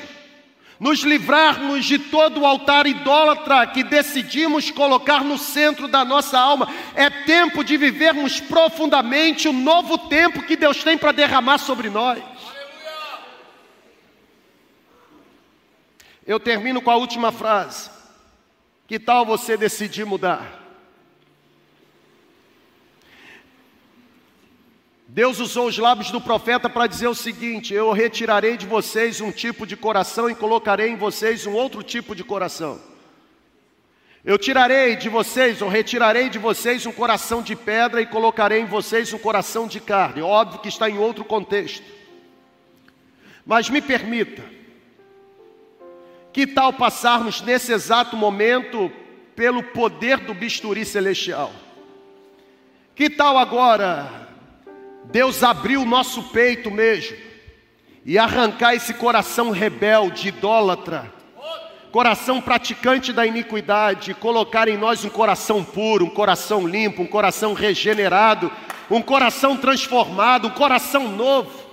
S1: Nos livrarmos de todo o altar idólatra que decidimos colocar no centro da nossa alma. É tempo de vivermos profundamente o novo tempo que Deus tem para derramar sobre nós. Eu termino com a última frase. Que tal você decidir mudar? Deus usou os lábios do profeta para dizer o seguinte: Eu retirarei de vocês um tipo de coração e colocarei em vocês um outro tipo de coração. Eu tirarei de vocês, ou retirarei de vocês um coração de pedra e colocarei em vocês um coração de carne. Óbvio que está em outro contexto. Mas me permita, que tal passarmos nesse exato momento pelo poder do bisturi celestial? Que tal agora Deus abrir o nosso peito mesmo e arrancar esse coração rebelde, idólatra, coração praticante da iniquidade, colocar em nós um coração puro, um coração limpo, um coração regenerado, um coração transformado, um coração novo.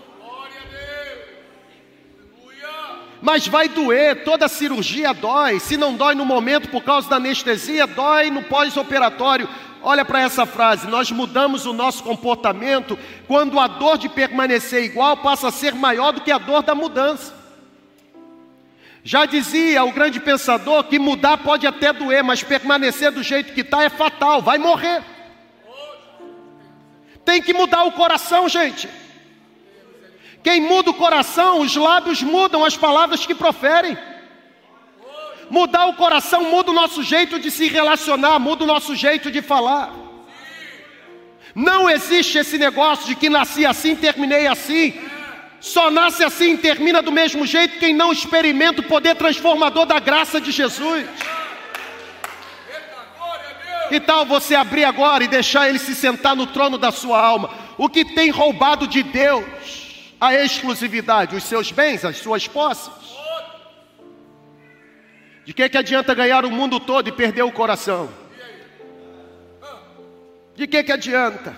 S1: Mas vai doer, toda cirurgia dói. Se não dói no momento por causa da anestesia, dói no pós-operatório. Olha para essa frase: nós mudamos o nosso comportamento quando a dor de permanecer igual passa a ser maior do que a dor da mudança. Já dizia o grande pensador que mudar pode até doer, mas permanecer do jeito que está é fatal, vai morrer. Tem que mudar o coração, gente. Quem muda o coração, os lábios mudam as palavras que proferem. Mudar o coração muda o nosso jeito de se relacionar, muda o nosso jeito de falar. Não existe esse negócio de que nasci assim, terminei assim. Só nasce assim e termina do mesmo jeito quem não experimenta o poder transformador da graça de Jesus. Que tal você abrir agora e deixar ele se sentar no trono da sua alma? O que tem roubado de Deus? A exclusividade, os seus bens, as suas posses. De que, que adianta ganhar o mundo todo e perder o coração? De que, que adianta?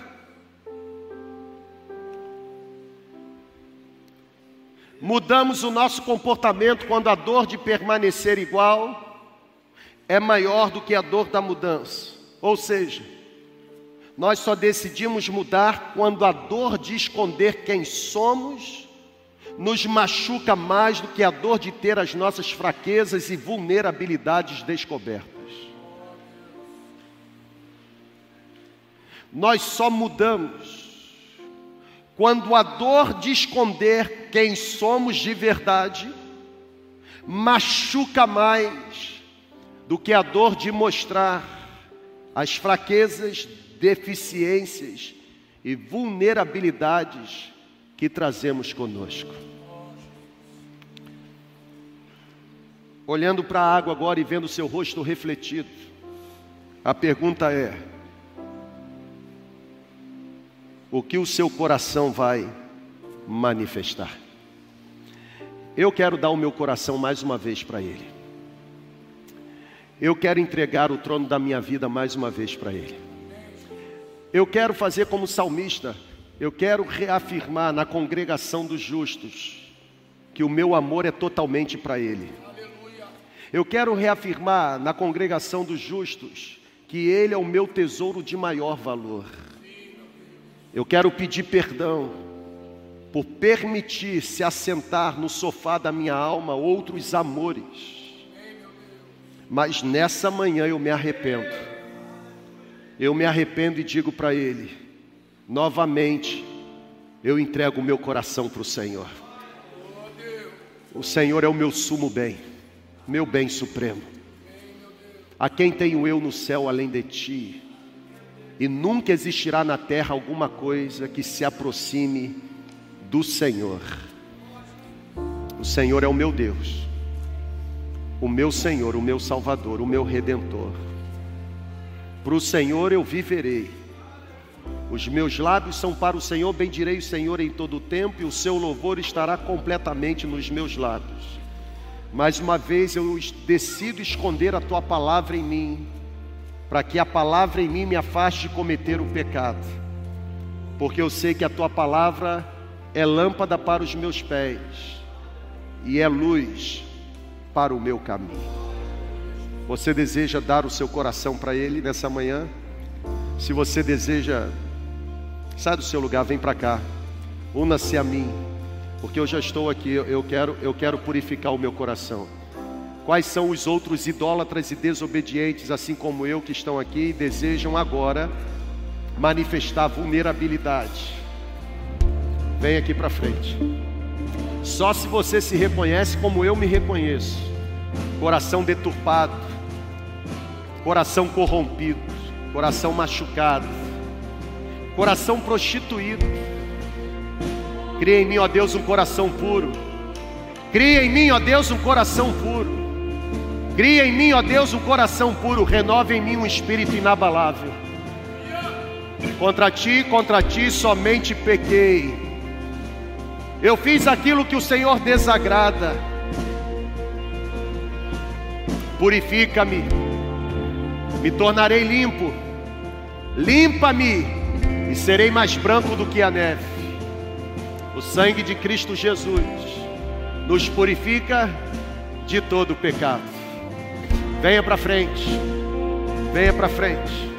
S1: Mudamos o nosso comportamento quando a dor de permanecer igual é maior do que a dor da mudança. Ou seja, nós só decidimos mudar quando a dor de esconder quem somos nos machuca mais do que a dor de ter as nossas fraquezas e vulnerabilidades descobertas. Nós só mudamos quando a dor de esconder quem somos de verdade machuca mais do que a dor de mostrar as fraquezas, deficiências e vulnerabilidades que trazemos conosco. Olhando para a água agora e vendo seu rosto refletido, a pergunta é: o que o seu coração vai manifestar? Eu quero dar o meu coração mais uma vez para Ele. Eu quero entregar o trono da minha vida mais uma vez para Ele. Eu quero fazer como salmista, eu quero reafirmar na congregação dos justos que o meu amor é totalmente para Ele. Eu quero reafirmar na congregação dos justos que Ele é o meu tesouro de maior valor. Eu quero pedir perdão por permitir se assentar no sofá da minha alma outros amores. Mas nessa manhã eu me arrependo. Eu me arrependo e digo para Ele: novamente, eu entrego o meu coração para o Senhor. O Senhor é o meu sumo bem, meu bem supremo. A quem tenho eu no céu além de ti? E nunca existirá na terra alguma coisa que se aproxime do Senhor. O Senhor é o meu Deus, o meu Senhor, o meu Salvador, o meu Redentor. Para o Senhor eu viverei os meus lábios são para o Senhor, bendirei o Senhor em todo o tempo, e o seu louvor estará completamente nos meus lábios. Mais uma vez eu decido esconder a tua palavra em mim, para que a palavra em mim me afaste de cometer o pecado, porque eu sei que a tua palavra é lâmpada para os meus pés e é luz para o meu caminho. Você deseja dar o seu coração para Ele nessa manhã? Se você deseja Sai do seu lugar, vem para cá. Una-se a mim, porque eu já estou aqui, eu quero, eu quero purificar o meu coração. Quais são os outros idólatras e desobedientes, assim como eu, que estão aqui e desejam agora manifestar vulnerabilidade? Vem aqui para frente. Só se você se reconhece como eu me reconheço, coração deturpado, coração corrompido, coração machucado, coração prostituído. Cria em mim, ó Deus, um coração puro. Cria em mim, ó Deus, um coração puro. Cria em mim, ó Deus, um coração puro. Renova em mim um espírito inabalável. Contra ti, contra ti somente pequei. Eu fiz aquilo que o Senhor desagrada. Purifica-me, me tornarei limpo. Limpa-me e serei mais branco do que a neve. O sangue de Cristo Jesus nos purifica de todo pecado. Venha para frente, venha para frente.